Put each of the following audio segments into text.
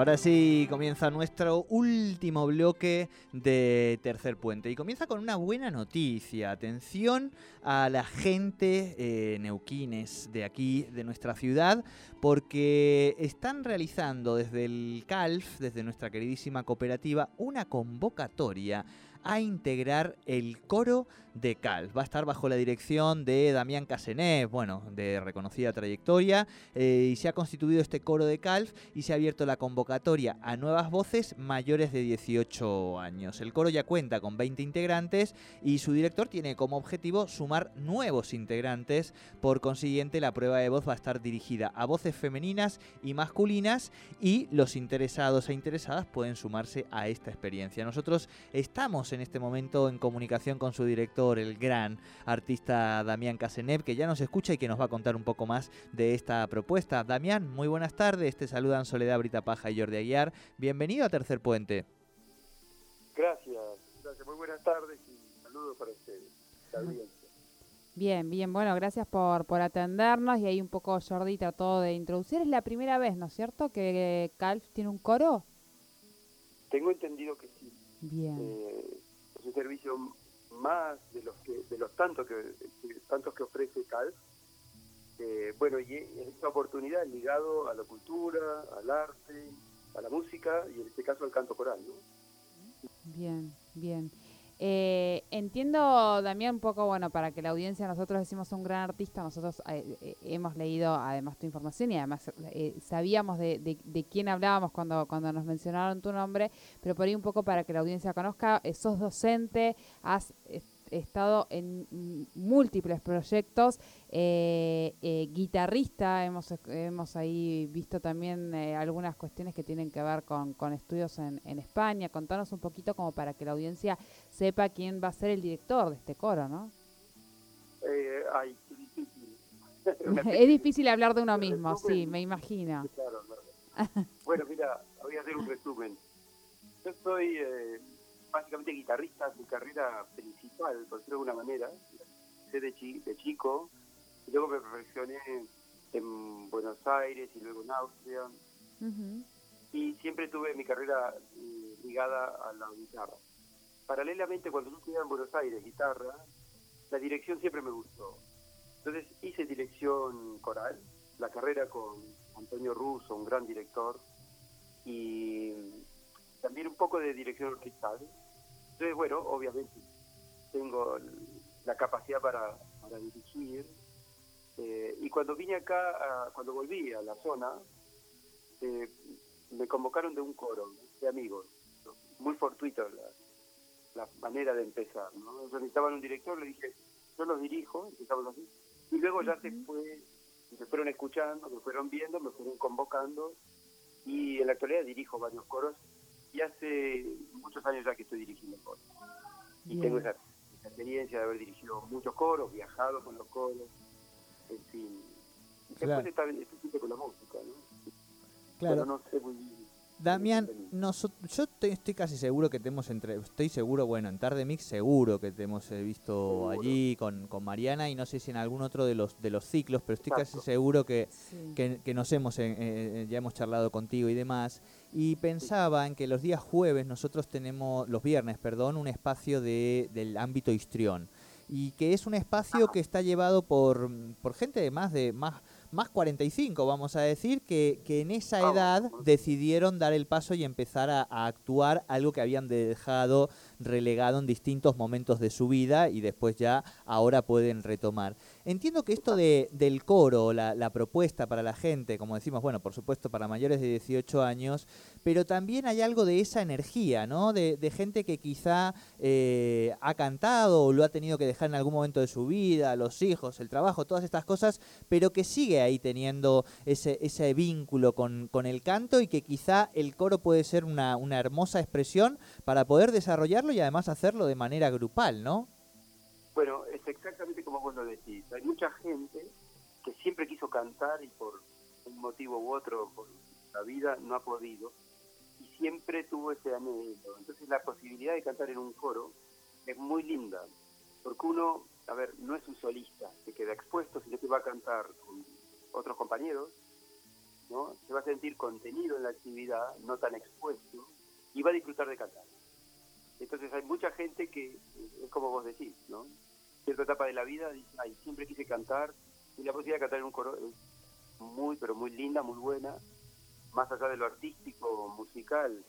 Ahora sí comienza nuestro último bloque de Tercer Puente y comienza con una buena noticia. Atención a la gente eh, neuquines de aquí, de nuestra ciudad, porque están realizando desde el CALF, desde nuestra queridísima cooperativa, una convocatoria a integrar el coro de Cal. Va a estar bajo la dirección de Damián Casené, bueno, de reconocida trayectoria, eh, y se ha constituido este coro de Calf y se ha abierto la convocatoria a nuevas voces mayores de 18 años. El coro ya cuenta con 20 integrantes y su director tiene como objetivo sumar nuevos integrantes, por consiguiente la prueba de voz va a estar dirigida a voces femeninas y masculinas y los interesados e interesadas pueden sumarse a esta experiencia. Nosotros estamos en este momento en comunicación con su director el gran artista Damián Casenev, que ya nos escucha y que nos va a contar un poco más de esta propuesta. Damián, muy buenas tardes. Te saludan Soledad Brita Paja y Jordi Aguiar. Bienvenido a Tercer Puente. Gracias, gracias. Muy buenas tardes y saludos para ustedes. Bien, bien, bueno, gracias por, por atendernos y ahí un poco Jordi trató de introducir. Es la primera vez, ¿no es cierto, que Calf tiene un coro? Tengo entendido que sí. Bien. Eh, servicio más de los que de los tantos que, tantos que ofrece CAL. Eh, bueno, y esta oportunidad ligado a la cultura, al arte, a la música y en este caso al canto coral. ¿no? Bien, bien. Eh, entiendo, Damián, un poco, bueno, para que la audiencia, nosotros decimos un gran artista, nosotros eh, eh, hemos leído además tu información y además sabíamos de, de, quién hablábamos cuando, cuando nos mencionaron tu nombre, pero por ahí un poco para que la audiencia conozca, sos docente, has estado en múltiples proyectos, eh, eh, guitarrista, hemos, hemos ahí visto también eh, algunas cuestiones que tienen que ver con, con estudios en, en, España. Contanos un poquito como para que la audiencia sepa quién va a ser el director de este coro, ¿no? ay, difícil. es difícil hablar de uno mismo, sí, me imagino. bueno, mira, voy a hacer un resumen. Yo soy básicamente guitarrista, su carrera principal, por decirlo de alguna manera. Empecé de, de chico, y luego me perfeccioné en Buenos Aires y luego en Austria. Y siempre tuve mi carrera eh, ligada a la guitarra. Paralelamente, cuando yo estudiaba en Buenos Aires guitarra, la dirección siempre me gustó. Entonces hice dirección coral, la carrera con Antonio Russo, un gran director, y también un poco de dirección orquestal. Entonces, bueno, obviamente tengo la capacidad para, dirigir. Eh, y cuando vine acá, cuando volví a la zona, eh, me convocaron de un coro de amigos. Muy fortuito la, manera de empezar. ¿no? necesitaban un director, le dije, yo los dirijo, empezamos así. Y luego ya se fue, se fueron escuchando, me fueron viendo, me fueron convocando. Y en la actualidad dirijo varios coros y hace muchos años ya que estoy dirigiendo coros. Y tengo esa, experiencia de haber dirigido muchos coros, viajado con los coros, en fin. Después está, con la música, ¿no? Claro. no sé muy Damián, yo estoy, casi seguro que te hemos entre, estoy seguro, bueno, en Tarde Mix seguro que te hemos eh, visto allí con, con, Mariana y no sé si en algún otro de los de los ciclos, pero estoy casi seguro que, que, nos hemos, eh, eh, ya hemos charlado contigo y demás. Y pensaba en que los días jueves nosotros tenemos, los viernes, perdón, un espacio de, del ámbito histrión. Y que es un espacio que está llevado por, por gente de más de más más 45, vamos a decir, que, que en esa edad decidieron dar el paso y empezar a, a, actuar algo que habían dejado relegado en distintos momentos de su vida y después ya ahora pueden retomar. Entiendo que esto de, del coro, la, la, propuesta para la gente, como decimos, bueno, por supuesto para mayores de 18 años, pero también hay algo de esa energía, ¿no? De, de gente que quizá eh, ha cantado o lo ha tenido que dejar en algún momento de su vida, los hijos, el trabajo, todas estas cosas, pero que sigue ahí teniendo ese, ese vínculo con, con el canto y que quizá el coro puede ser una, una hermosa expresión para poder desarrollarlo y además hacerlo de manera grupal, ¿no? Bueno, es exactamente como vos lo decís. Hay mucha gente que siempre quiso cantar y por un motivo u otro, por la vida, no ha podido. Y siempre tuvo ese anhelo. Entonces la posibilidad de cantar en un coro es muy linda. Porque uno, a ver, no es un solista que queda expuesto, sino que va a cantar con otros compañeros. ¿no? Se va a sentir contenido en la actividad, no tan expuesto, y va a disfrutar de cantar. Entonces hay mucha gente que, es como vos decís, ¿no? Cierta etapa de la vida, dice, ay, siempre quise cantar, y la posibilidad de cantar en un coro es muy, pero muy linda, muy buena, más allá de lo artístico, musical,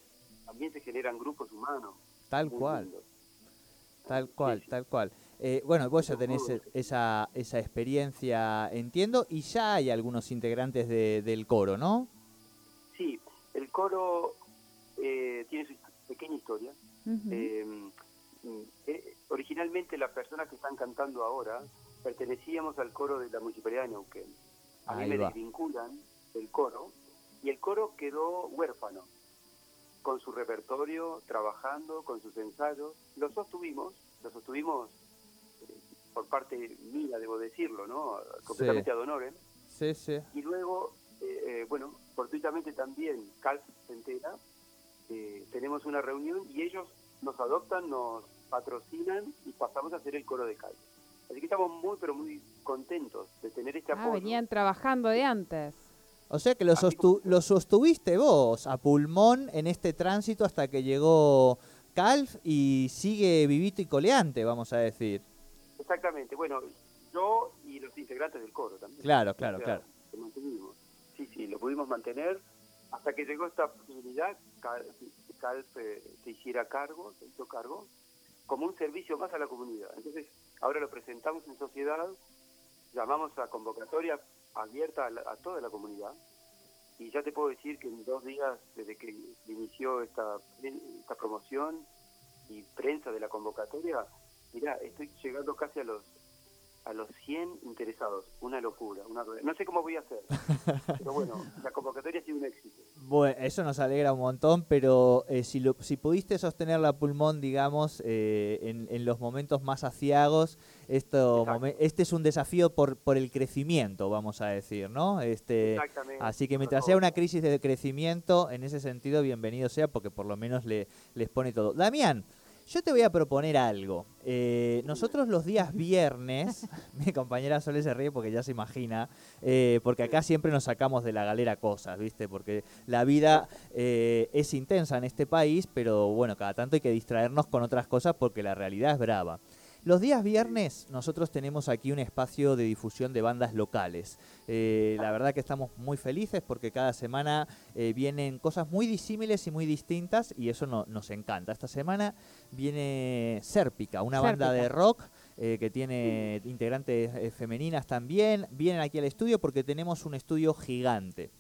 también se generan grupos humanos. Tal cual. Tal cual, tal cual. Eh, bueno, vos ya tenés esa, esa experiencia, entiendo, y ya hay algunos integrantes del coro, ¿no? Sí, el coro eh, tiene su pequeña historia. Eh, originalmente las personas que están cantando ahora pertenecíamos al coro de la Municipalidad de Neuquén. A mí me desvinculan del coro y el coro quedó huérfano, con su repertorio, trabajando, con sus ensayos. Lo sostuvimos, lo sostuvimos por parte mía, debo decirlo, ¿no? Completamente ad honorem. Sí, sí. Y luego, eh, eh, bueno, fortuitamente también Cal se entera, tenemos una reunión y ellos nos adoptan, nos patrocinan y pasamos a hacer el coro de Cal. Así que estamos muy, pero muy contentos de tener este ah, venían trabajando de antes. O sea que lo, lo sostuviste vos a pulmón en este tránsito hasta que llegó Calf y sigue vivito y coleante, vamos a decir. Exactamente. Bueno, yo y los integrantes del coro también. Claro, claro, claro. Sí, sí, lo pudimos mantener hasta que llegó esta posibilidad, Calf eh, se hiciera cargo, se hizo cargo, como un servicio más a la comunidad. Entonces, Ahora lo presentamos en sociedad, llamamos a convocatoria abierta a, toda la comunidad y ya te puedo decir que en dos días desde que inició esta, esta promoción y prensa de la convocatoria, mira, estoy llegando casi a los a los 100 interesados. Una locura. Una... No sé cómo voy a hacer. pero bueno, la convocatoria ha sido un éxito. Bueno, eso nos alegra un montón, pero eh, si, lo, si pudiste sostener la pulmón, digamos, eh, en, en, los momentos más aciagos, esto, este es un desafío por, por el crecimiento, vamos a decir, ¿no? Este, así que mientras sea una crisis de crecimiento, en ese sentido, bienvenido sea, porque por lo menos le, les pone todo. Damián, yo te voy a proponer algo. Eh, nosotros los días viernes, mi compañera Sole se ríe porque ya se imagina, eh, porque acá siempre nos sacamos de la galera cosas, ¿viste? Porque la vida eh, es intensa en este país, pero bueno, cada tanto hay que distraernos con otras cosas porque la realidad es brava. Los días viernes nosotros tenemos aquí un espacio de difusión de bandas locales. Eh, la verdad que estamos muy felices porque cada semana eh, vienen cosas muy disímiles y muy distintas y eso nos encanta. Esta semana viene Sérpica, una banda de rock eh, que tiene integrantes femeninas también. Vienen aquí al estudio porque tenemos un estudio gigante.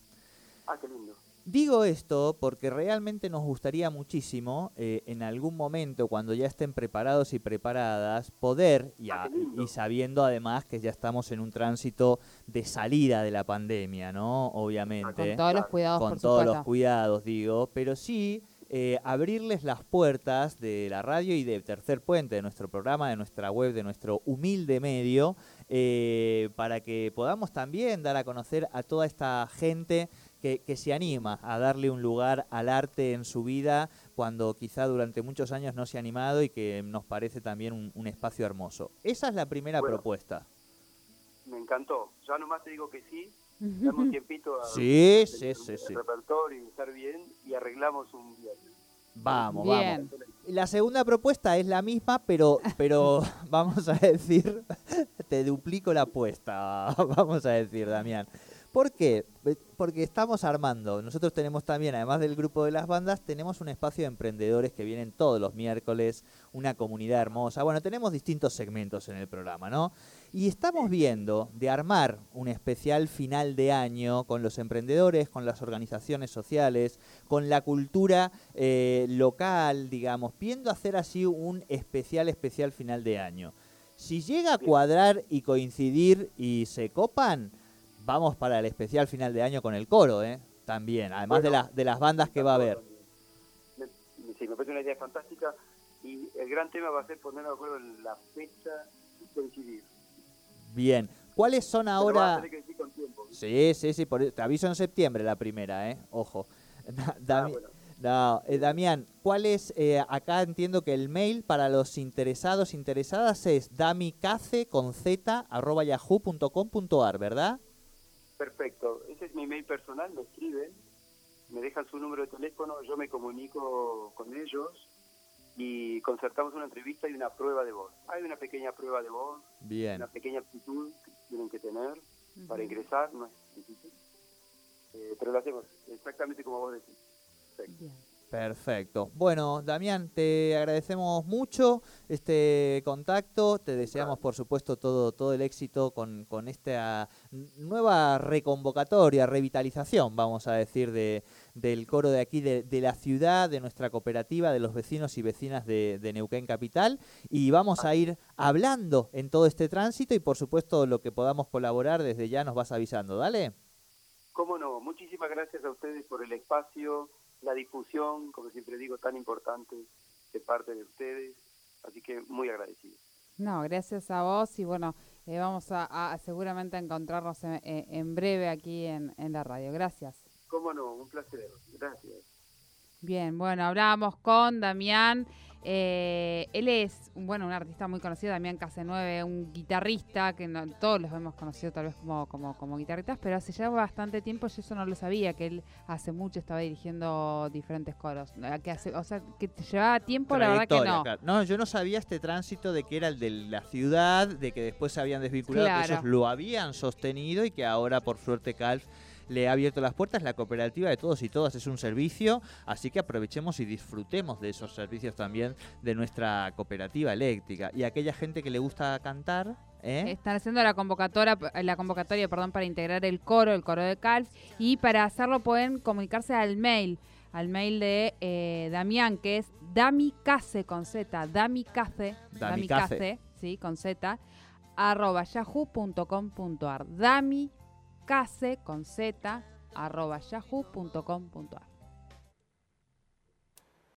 Ah, qué lindo. Digo esto porque realmente nos gustaría muchísimo eh, en algún momento, cuando ya estén preparados y preparadas, poder, y, ah, y, sabiendo además que ya estamos en un tránsito de salida de la pandemia, ¿no? Obviamente. Con todos los cuidados. Con todos los cuidados, digo, pero sí eh, abrirles las puertas de la radio y de Tercer Puente, de nuestro programa, de nuestra web, de nuestro humilde medio, eh, para que podamos también dar a conocer a toda esta gente que, se anima a darle un lugar al arte en su vida cuando quizá durante muchos años no se ha animado y que nos parece también un, espacio hermoso. Esa es la primera propuesta. Me encantó. Ya nomás te digo que sí. Dame un tiempito a sí, sí, sí, sí. repertorio y estar bien y arreglamos un viernes. Vamos, vamos. La segunda propuesta es la misma, pero, pero vamos a decir, te duplico la apuesta, vamos a decir, Damián. ¿Por qué? Porque estamos armando. Nosotros tenemos también, además del grupo de las bandas, tenemos un espacio de emprendedores que vienen todos los miércoles, una comunidad hermosa. Bueno, tenemos distintos segmentos en el programa, ¿no? Y estamos viendo de armar un especial final de año con los emprendedores, con las organizaciones sociales, con la cultura eh, local, digamos, viendo hacer así un especial, especial final de año. Si llega a cuadrar y coincidir y se copan, vamos para el especial final de año con el coro, ¿eh? También, además de, las de las bandas que va a haber. sí, me parece una idea fantástica y el gran tema va a ser poner de acuerdo en la fecha y coincidir. Bien. ¿Cuáles son ahora? Sí, sí, sí, te aviso en septiembre la primera, ¿eh? Ojo. Ah, eh, Damián, ¿cuál es? Eh, acá entiendo que el mail para los interesados, interesadas es damicace con z arroba yahoo.com.ar, ¿verdad? Perfecto. Ese es mi mail personal, me escriben, me dejan su número de teléfono, yo me comunico con ellos y concertamos una entrevista y una prueba de voz. Hay una pequeña prueba de voz, Bien. una pequeña aptitud que tienen que tener para ingresar, no es difícil, eh, pero lo hacemos exactamente como vos decís. Bien. Perfecto. Bueno, Damián, te agradecemos mucho este contacto. Te deseamos, por supuesto, todo, todo el éxito con, con esta nueva reconvocatoria, revitalización, vamos a decir, de, del coro de aquí, de, la ciudad, de nuestra cooperativa, de los vecinos y vecinas de, de Neuquén Capital. Y vamos a ir hablando en todo este tránsito y, por supuesto, lo que podamos colaborar desde ya nos vas avisando. Dale. Cómo no. Muchísimas gracias a ustedes por el espacio la difusión, como siempre digo, tan importante de parte de ustedes. Así que muy agradecido. No, gracias a vos y bueno, eh, vamos a, seguramente encontrarnos en, breve aquí en, en la radio. Gracias. Cómo no, un placer. Gracias. Bien, bueno, hablábamos con Damián. Eh, él es, bueno, un artista muy conocido, Damián Casenueve, un guitarrista, que no, todos los hemos conocido tal vez como, como, como guitarristas, pero hace ya bastante tiempo yo eso no lo sabía, que él hace mucho estaba dirigiendo diferentes coros. Eh, que hace, o sea, que llevaba tiempo, la verdad que no. No, yo no sabía este tránsito de que era el de la ciudad, de que después se habían desvinculado, que ellos lo habían sostenido y que ahora por suerte Calf le ha abierto las puertas. La cooperativa de todos y todas es un servicio, así que aprovechemos y disfrutemos de esos servicios también de nuestra cooperativa eléctrica. Y aquella gente que le gusta cantar, ¿Eh? Están haciendo la convocatoria, la convocatoria perdón, para integrar el coro, el coro de Calf, y para hacerlo pueden comunicarse al mail, al mail de eh, Damián, que es damicase con Z, damicase, damicase, sí, con Z, arroba yahoo.com.ar. Dami case con z arroba yahoo.com.ar.